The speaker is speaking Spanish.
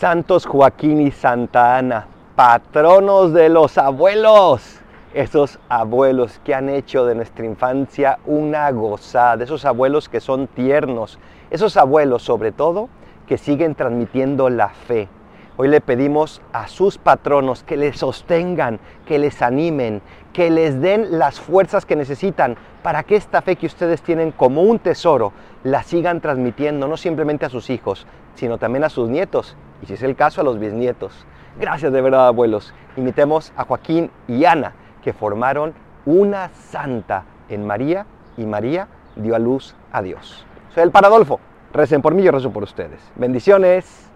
Santos Joaquín y Santa Ana, patronos de los abuelos. Esos abuelos que han hecho de nuestra infancia una gozada, esos abuelos que son tiernos, esos abuelos sobre todo que siguen transmitiendo la fe. Hoy le pedimos a sus patronos que les sostengan, que les animen, que les den las fuerzas que necesitan para que esta fe que ustedes tienen como un tesoro la sigan transmitiendo no simplemente a sus hijos, sino también a sus nietos y si es el caso a los bisnietos. Gracias de verdad abuelos. Imitemos a Joaquín y Ana que formaron una santa en María y María dio a luz a Dios. Soy el Paradolfo. Recen por mí, yo rezo por ustedes. Bendiciones.